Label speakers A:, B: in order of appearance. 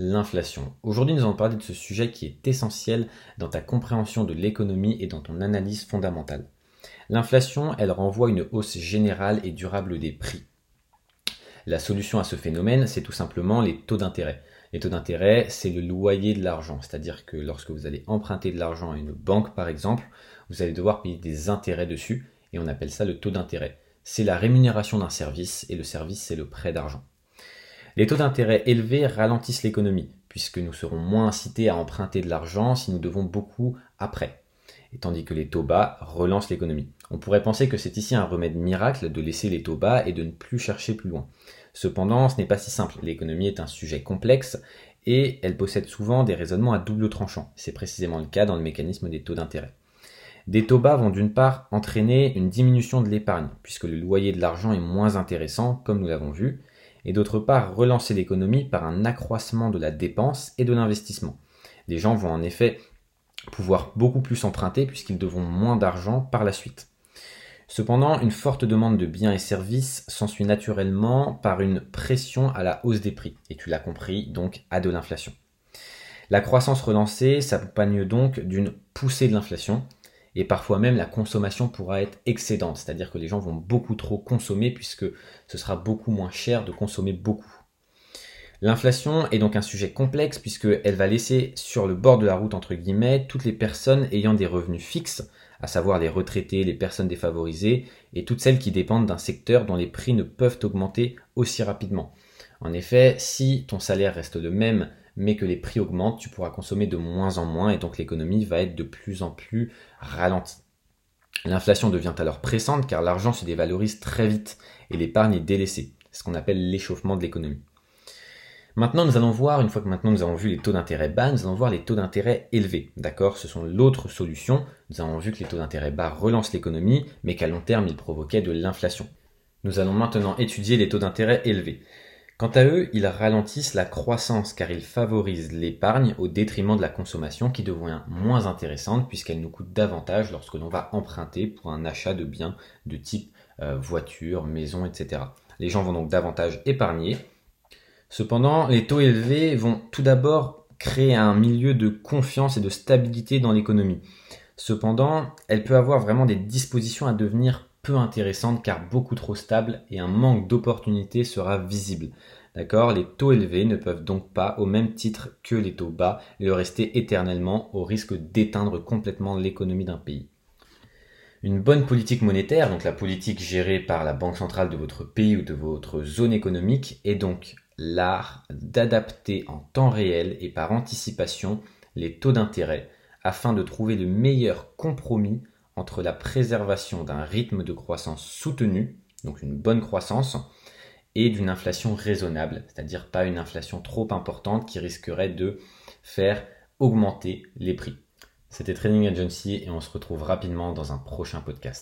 A: l'inflation. Aujourd'hui, nous allons parler de ce sujet qui est essentiel dans ta compréhension de l'économie et dans ton analyse fondamentale. L'inflation, elle renvoie une hausse générale et durable des prix. La solution à ce phénomène, c'est tout simplement les taux d'intérêt. Les taux d'intérêt, c'est le loyer de l'argent, c'est-à-dire que lorsque vous allez emprunter de l'argent à une banque, par exemple, vous allez devoir payer des intérêts dessus, et on appelle ça le taux d'intérêt. C'est la rémunération d'un service, et le service, c'est le prêt d'argent. Les taux d'intérêt élevés ralentissent l'économie, puisque nous serons moins incités à emprunter de l'argent si nous devons beaucoup après. Et tandis que les taux bas relancent l'économie. On pourrait penser que c'est ici un remède miracle de laisser les taux bas et de ne plus chercher plus loin. Cependant, ce n'est pas si simple. L'économie est un sujet complexe et elle possède souvent des raisonnements à double tranchant. C'est précisément le cas dans le mécanisme des taux d'intérêt. Des taux bas vont d'une part entraîner une diminution de l'épargne, puisque le loyer de l'argent est moins intéressant, comme nous l'avons vu, et d'autre part relancer l'économie par un accroissement de la dépense et de l'investissement. Les gens vont en effet pouvoir beaucoup plus emprunter puisqu'ils devront moins d'argent par la suite. Cependant, une forte demande de biens et services s'ensuit naturellement par une pression à la hausse des prix, et tu l'as compris, donc à de l'inflation. La croissance relancée s'accompagne donc d'une poussée de l'inflation, et parfois même la consommation pourra être excédente, c'est-à-dire que les gens vont beaucoup trop consommer puisque ce sera beaucoup moins cher de consommer beaucoup. L'inflation est donc un sujet complexe puisqu'elle va laisser sur le bord de la route entre guillemets toutes les personnes ayant des revenus fixes, à savoir les retraités, les personnes défavorisées et toutes celles qui dépendent d'un secteur dont les prix ne peuvent augmenter aussi rapidement. En effet, si ton salaire reste le même mais que les prix augmentent, tu pourras consommer de moins en moins et donc l'économie va être de plus en plus ralentie. L'inflation devient alors pressante car l'argent se dévalorise très vite et l'épargne est délaissée. C'est ce qu'on appelle l'échauffement de l'économie. Maintenant, nous allons voir, une fois que maintenant nous avons vu les taux d'intérêt bas, nous allons voir les taux d'intérêt élevés. D'accord? Ce sont l'autre solution. Nous avons vu que les taux d'intérêt bas relancent l'économie, mais qu'à long terme, ils provoquaient de l'inflation. Nous allons maintenant étudier les taux d'intérêt élevés. Quant à eux, ils ralentissent la croissance car ils favorisent l'épargne au détriment de la consommation qui devient moins intéressante puisqu'elle nous coûte davantage lorsque l'on va emprunter pour un achat de biens de type euh, voiture, maison, etc. Les gens vont donc davantage épargner. Cependant, les taux élevés vont tout d'abord créer un milieu de confiance et de stabilité dans l'économie. Cependant, elle peut avoir vraiment des dispositions à devenir peu intéressante car beaucoup trop stable et un manque d'opportunités sera visible. D'accord? Les taux élevés ne peuvent donc pas, au même titre que les taux bas, le rester éternellement au risque d'éteindre complètement l'économie d'un pays. Une bonne politique monétaire, donc la politique gérée par la banque centrale de votre pays ou de votre zone économique, est donc l'art d'adapter en temps réel et par anticipation les taux d'intérêt afin de trouver le meilleur compromis entre la préservation d'un rythme de croissance soutenu, donc une bonne croissance, et d'une inflation raisonnable, c'est-à-dire pas une inflation trop importante qui risquerait de faire augmenter les prix. C'était Training Agency et on se retrouve rapidement dans un prochain podcast.